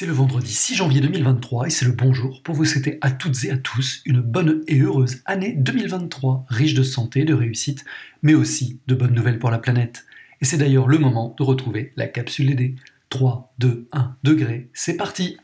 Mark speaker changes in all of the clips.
Speaker 1: C'est le vendredi 6 janvier 2023 et c'est le bonjour pour vous souhaiter à toutes et à tous une bonne et heureuse année 2023, riche de santé, de réussite, mais aussi de bonnes nouvelles pour la planète. Et c'est d'ailleurs le moment de retrouver la capsule LED. 3, 2, 1 degré, c'est parti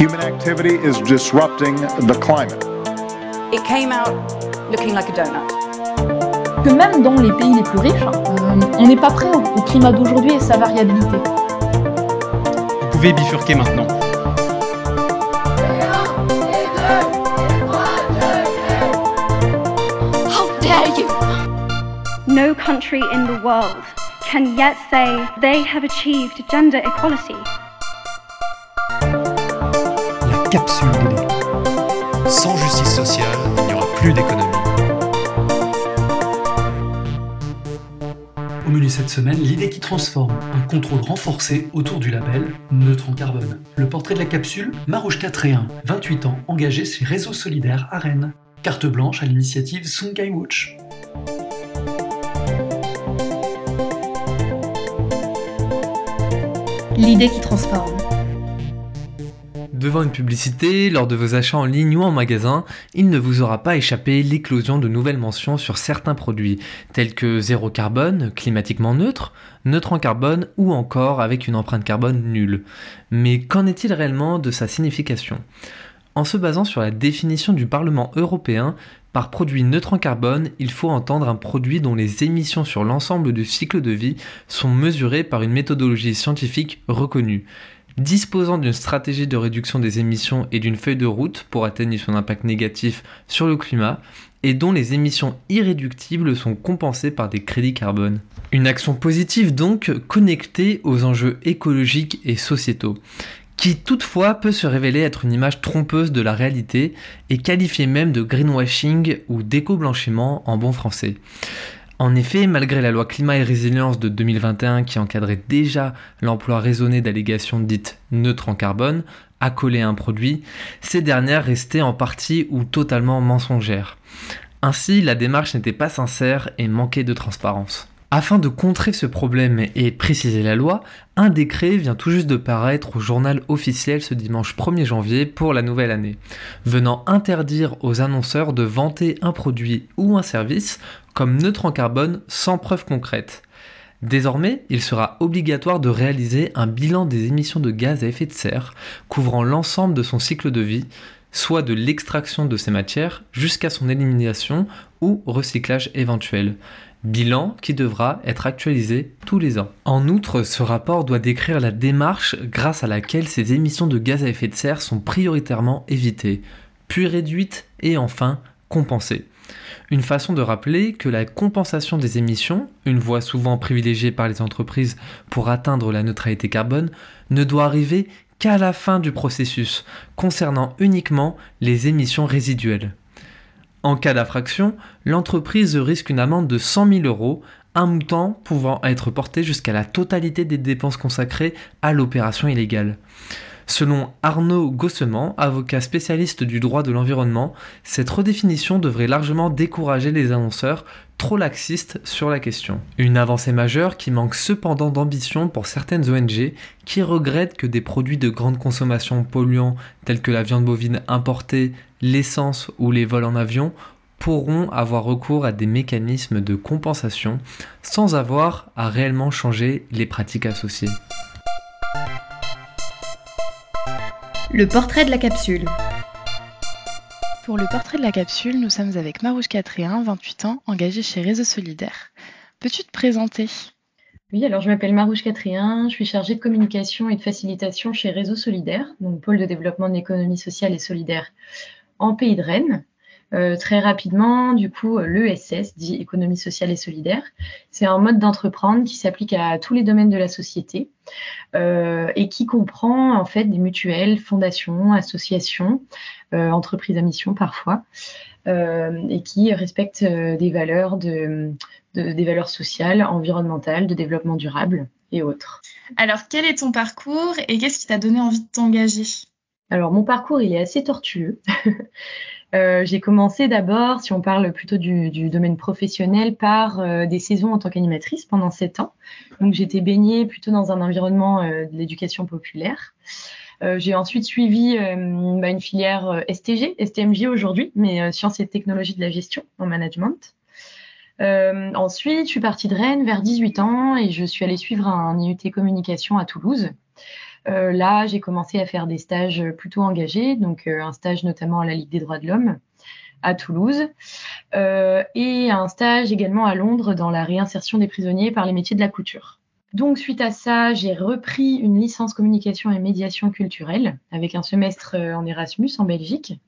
Speaker 2: Human activity is disrupting the climate.
Speaker 3: It came out looking like a donut.
Speaker 4: Que même dans les pays les plus riches, euh, on n'est pas prêt au climat d'aujourd'hui et sa variabilité.
Speaker 5: Vous pouvez bifurquer maintenant.
Speaker 6: How dare you!
Speaker 7: No country in the world can yet say they have achieved gender equality.
Speaker 1: La capsule LED.
Speaker 5: Sans justice sociale, il n'y aura plus d'économie.
Speaker 1: Cette semaine, l'idée qui transforme, un contrôle renforcé autour du label neutre en carbone. Le portrait de la capsule, Marouche 1, 28 ans, engagé chez Réseau Solidaire à Rennes. Carte blanche à l'initiative Sungai Watch.
Speaker 4: L'idée qui transforme.
Speaker 8: Devant une publicité, lors de vos achats en ligne ou en magasin, il ne vous aura pas échappé l'éclosion de nouvelles mentions sur certains produits, tels que zéro carbone, climatiquement neutre, neutre en carbone ou encore avec une empreinte carbone nulle. Mais qu'en est-il réellement de sa signification? En se basant sur la définition du Parlement européen, par produit neutre en carbone, il faut entendre un produit dont les émissions sur l'ensemble du cycle de vie sont mesurées par une méthodologie scientifique reconnue disposant d'une stratégie de réduction des émissions et d'une feuille de route pour atteindre son impact négatif sur le climat, et dont les émissions irréductibles sont compensées par des crédits carbone. Une action positive donc connectée aux enjeux écologiques et sociétaux, qui toutefois peut se révéler être une image trompeuse de la réalité et qualifiée même de greenwashing ou d'éco-blanchiment en bon français. En effet, malgré la loi climat et résilience de 2021 qui encadrait déjà l'emploi raisonné d'allégations dites neutres en carbone, accolées à un produit, ces dernières restaient en partie ou totalement mensongères. Ainsi, la démarche n'était pas sincère et manquait de transparence. Afin de contrer ce problème et préciser la loi, un décret vient tout juste de paraître au journal officiel ce dimanche 1er janvier pour la nouvelle année, venant interdire aux annonceurs de vanter un produit ou un service comme neutre en carbone sans preuve concrète. Désormais, il sera obligatoire de réaliser un bilan des émissions de gaz à effet de serre couvrant l'ensemble de son cycle de vie, soit de l'extraction de ces matières jusqu'à son élimination ou recyclage éventuel. Bilan qui devra être actualisé tous les ans. En outre, ce rapport doit décrire la démarche grâce à laquelle ces émissions de gaz à effet de serre sont prioritairement évitées, puis réduites et enfin compensées. Une façon de rappeler que la compensation des émissions, une voie souvent privilégiée par les entreprises pour atteindre la neutralité carbone, ne doit arriver qu'à la fin du processus, concernant uniquement les émissions résiduelles. En cas d'infraction, l'entreprise risque une amende de 100 000 euros, un montant pouvant être porté jusqu'à la totalité des dépenses consacrées à l'opération illégale. Selon Arnaud Gossement, avocat spécialiste du droit de l'environnement, cette redéfinition devrait largement décourager les annonceurs trop laxistes sur la question. Une avancée majeure qui manque cependant d'ambition pour certaines ONG qui regrettent que des produits de grande consommation polluants tels que la viande bovine importée, l'essence ou les vols en avion pourront avoir recours à des mécanismes de compensation sans avoir à réellement changer les pratiques associées.
Speaker 4: Le portrait de la capsule.
Speaker 9: Pour le portrait de la capsule, nous sommes avec Marouche 1, 28 ans, engagée chez Réseau Solidaire. Peux-tu te présenter?
Speaker 10: Oui, alors je m'appelle Marouche 1, je suis chargée de communication et de facilitation chez Réseau Solidaire, donc pôle de développement de l'économie sociale et solidaire en Pays de Rennes. Euh, très rapidement, du coup, l'ESS, dit économie sociale et solidaire, c'est un mode d'entreprendre qui s'applique à tous les domaines de la société euh, et qui comprend en fait des mutuelles, fondations, associations, euh, entreprises à mission parfois, et qui respectent des valeurs de, des valeurs sociales, environnementales, de développement durable et autres.
Speaker 9: Alors, quel est ton parcours et qu'est-ce qui t'a donné envie de t'engager?
Speaker 10: Alors, mon parcours, il est assez tortueux. Euh, j'ai commencé d'abord, si on parle plutôt du, domaine professionnel, par euh, des saisons en tant qu'animatrice pendant sept ans. Donc j'étais baignée plutôt dans un environnement euh, de l'éducation populaire. J'ai ensuite suivi bah, une filière STG, STMJ aujourd'hui, mais sciences et technologies de la gestion en management. ensuite, je suis partie de Rennes vers 18 ans et je suis allée suivre un IUT communication à Toulouse. Euh, là, j'ai commencé à faire des stages plutôt engagés, donc euh, un stage notamment à la Ligue des droits de l'homme à Toulouse euh, et un stage également à Londres dans la réinsertion des prisonniers par les métiers de la couture. Donc suite à ça, j'ai repris une licence communication et médiation culturelle avec un semestre en Erasmus en Belgique,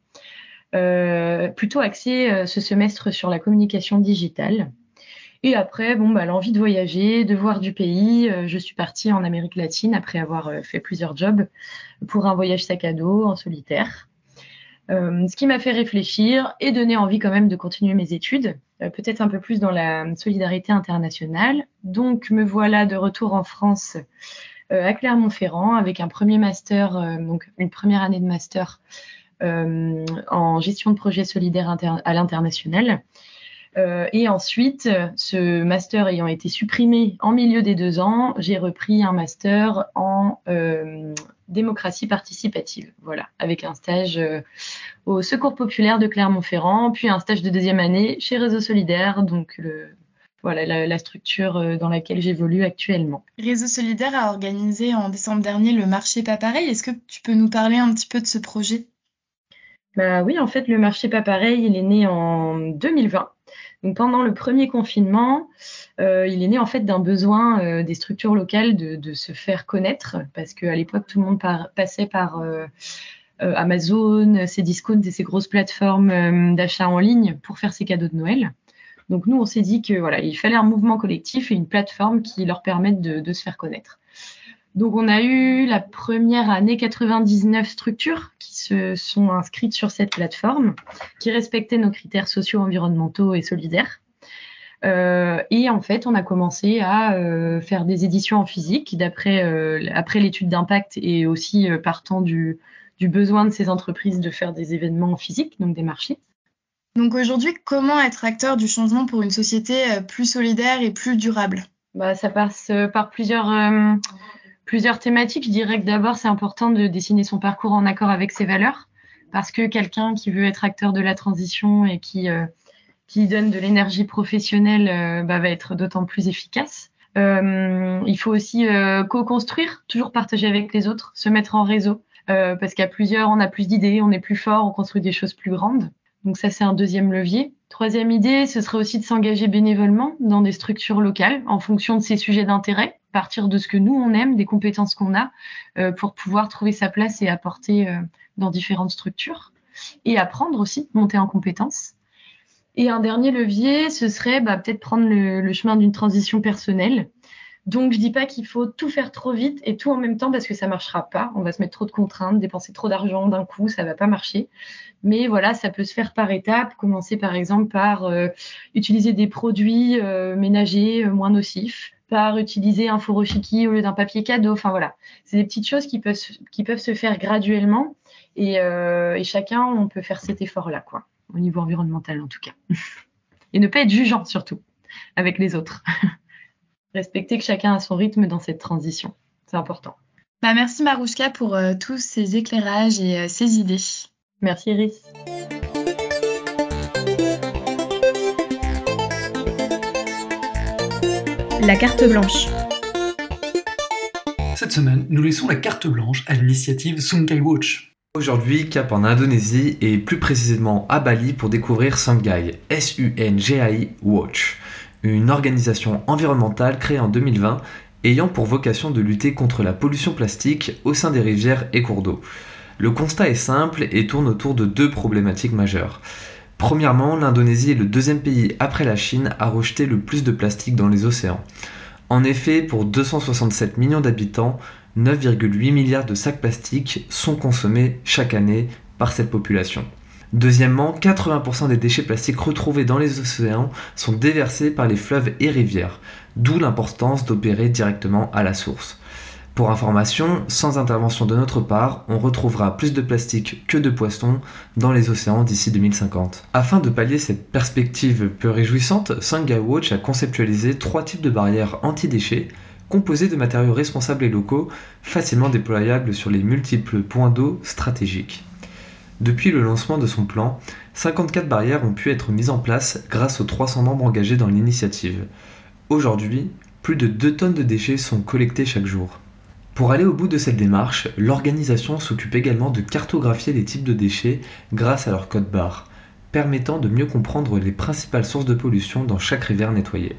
Speaker 10: plutôt axé ce semestre sur la communication digitale. Et après, bon, bah, l'envie de voyager, de voir du pays. Euh, je suis partie en Amérique latine après avoir euh, fait plusieurs jobs pour un voyage sac à dos en solitaire. Euh, ce qui m'a fait réfléchir et donner envie quand même de continuer mes études, peut-être un peu plus dans la solidarité internationale. Donc me voilà de retour en France à Clermont-Ferrand avec un premier master, donc une première année de master en gestion de projets solidaires à l'international et ensuite, ce master ayant été supprimé en milieu des deux ans, j'ai repris un master en euh, démocratie participative, voilà, avec un stage euh, au Secours populaire de Clermont-Ferrand, puis un stage de deuxième année chez Réseau Solidaire, donc le, voilà la, la, structure dans laquelle j'évolue actuellement.
Speaker 9: Réseau Solidaire a organisé en décembre dernier le marché pas pareil. Est-ce que tu peux nous parler un petit peu de ce projet?
Speaker 10: Bah oui, en fait, le marché pas pareil, il est né en 2020. Donc pendant le premier confinement, euh, il est né en fait d'un besoin euh, des structures locales de, se faire connaître parce qu'à l'époque tout le monde passait par euh, Amazon, ses discounts et ses grosses plateformes d'achat en ligne pour faire ses cadeaux de Noël. Donc nous on s'est dit que voilà il fallait un mouvement collectif et une plateforme qui leur permette de se faire connaître. Donc on a eu la première année 99 structures qui se sont inscrites sur cette plateforme, qui respectaient nos critères sociaux, environnementaux et solidaires. Euh, et en fait, on a commencé à euh, faire des éditions en physique d'après euh, après l'étude d'impact et aussi partant du, du besoin de ces entreprises de faire des événements physiques, donc des marchés.
Speaker 9: Donc aujourd'hui, comment être acteur du changement pour une société plus solidaire et plus durable?
Speaker 10: Bah, Ça passe par plusieurs plusieurs thématiques. Je dirais que d'abord, c'est important de dessiner son parcours en accord avec ses valeurs, parce que quelqu'un qui veut être acteur de la transition et qui, euh, qui donne de l'énergie professionnelle euh, bah, va être d'autant plus efficace. Euh, il faut aussi euh, co-construire, toujours partager avec les autres, se mettre en réseau, euh, parce qu'à plusieurs, on a plus d'idées, on est plus fort, on construit des choses plus grandes. Donc ça, c'est un deuxième levier. Troisième idée, ce serait aussi de s'engager bénévolement dans des structures locales en fonction de ses sujets d'intérêt partir de ce que nous on aime, des compétences qu'on a, euh, pour pouvoir trouver sa place et apporter euh, dans différentes structures. Et apprendre aussi, monter en compétences. Et un dernier levier, ce serait bah, peut-être prendre le, chemin d'une transition personnelle. Donc je dis pas qu'il faut tout faire trop vite et tout en même temps parce que ça marchera pas. On va se mettre trop de contraintes, dépenser trop d'argent d'un coup, ça va pas marcher. Mais voilà, ça peut se faire par étapes. Commencer par exemple par euh, utiliser des produits ménagers moins nocifs, par utiliser un furoshiki au lieu d'un papier cadeau. Enfin voilà, c'est des petites choses qui peuvent qui peuvent se faire graduellement et, euh, et chacun on peut faire cet effort là quoi, au niveau environnemental en tout cas. et ne pas être jugeant surtout avec les autres. Respecter que chacun a son rythme dans cette transition, c'est important.
Speaker 9: Bah merci Marouchka pour euh, tous ces éclairages et euh, ces idées.
Speaker 10: Merci Iris.
Speaker 6: La carte blanche.
Speaker 1: Cette semaine, nous laissons la carte blanche à l'initiative Sungai Watch.
Speaker 8: Aujourd'hui, cap en Indonésie et plus précisément à Bali pour découvrir Sungai, S-U-N-G-A-I Watch, une organisation environnementale créée en 2020 ayant pour vocation de lutter contre la pollution plastique au sein des rivières et cours d'eau. Le constat est simple et tourne autour de deux problématiques majeures. Premièrement, l'Indonésie est le deuxième pays après la Chine à rejeter le plus de plastique dans les océans. En effet, pour 267 millions d'habitants, 9,8 milliards de sacs plastiques sont consommés chaque année par cette population. Deuxièmement, 80% des déchets plastiques retrouvés dans les océans sont déversés par les fleuves et rivières, d'où l'importance d'opérer directement à la source. Pour information, sans intervention de notre part, on retrouvera plus de plastique que de poissons dans les océans d'ici 2050. Afin de pallier cette perspective peu réjouissante, Sangha Watch a conceptualisé trois types de barrières anti-déchets composées de matériaux responsables et locaux facilement déployables sur les multiples points d'eau stratégiques. Depuis le lancement de son plan, 54 barrières ont pu être mises en place grâce aux 300 membres engagés dans l'initiative. Aujourd'hui, plus de 2 tonnes de déchets sont collectés chaque jour. Pour aller au bout de cette démarche, l'organisation s'occupe également de cartographier les types de déchets grâce à leur code barre, permettant de mieux comprendre les principales sources de pollution dans chaque rivière nettoyée.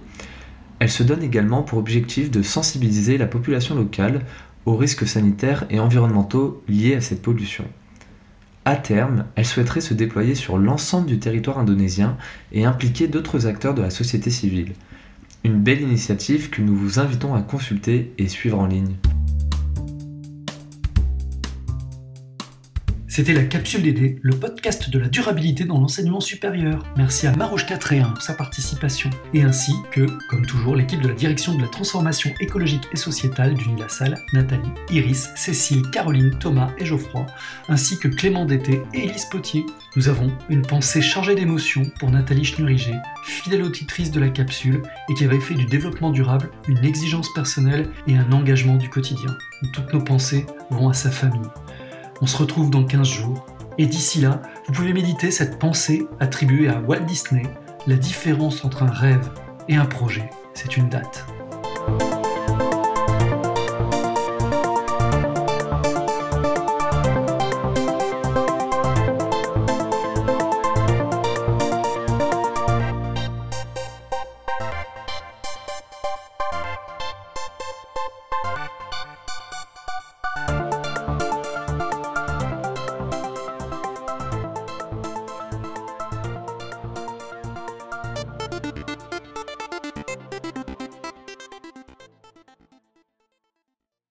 Speaker 8: Elle se donne également pour objectif de sensibiliser la population locale aux risques sanitaires et environnementaux liés à cette pollution. À terme, elle souhaiterait se déployer sur l'ensemble du territoire indonésien et impliquer d'autres acteurs de la société civile. Une belle initiative que nous vous invitons à consulter et suivre en ligne.
Speaker 1: C'était la Capsule DD, le podcast de la durabilité dans l'enseignement supérieur. Merci à Marouche 41 pour sa participation, et ainsi que, comme toujours, l'équipe de la direction de la transformation écologique et sociétale d'Unilassal, Nathalie, Iris, Cécile, Caroline, Thomas et Geoffroy, ainsi que Clément Dété et Élise Potier. Nous avons une pensée chargée d'émotions pour Nathalie Schnuriger, fidèle auditrice de la capsule et qui avait fait du développement durable une exigence personnelle et un engagement du quotidien. Toutes nos pensées vont à sa famille. On se retrouve dans 15 jours. Et d'ici là, vous pouvez méditer cette pensée attribuée à Walt Disney. La différence entre un rêve et un projet, c'est une date.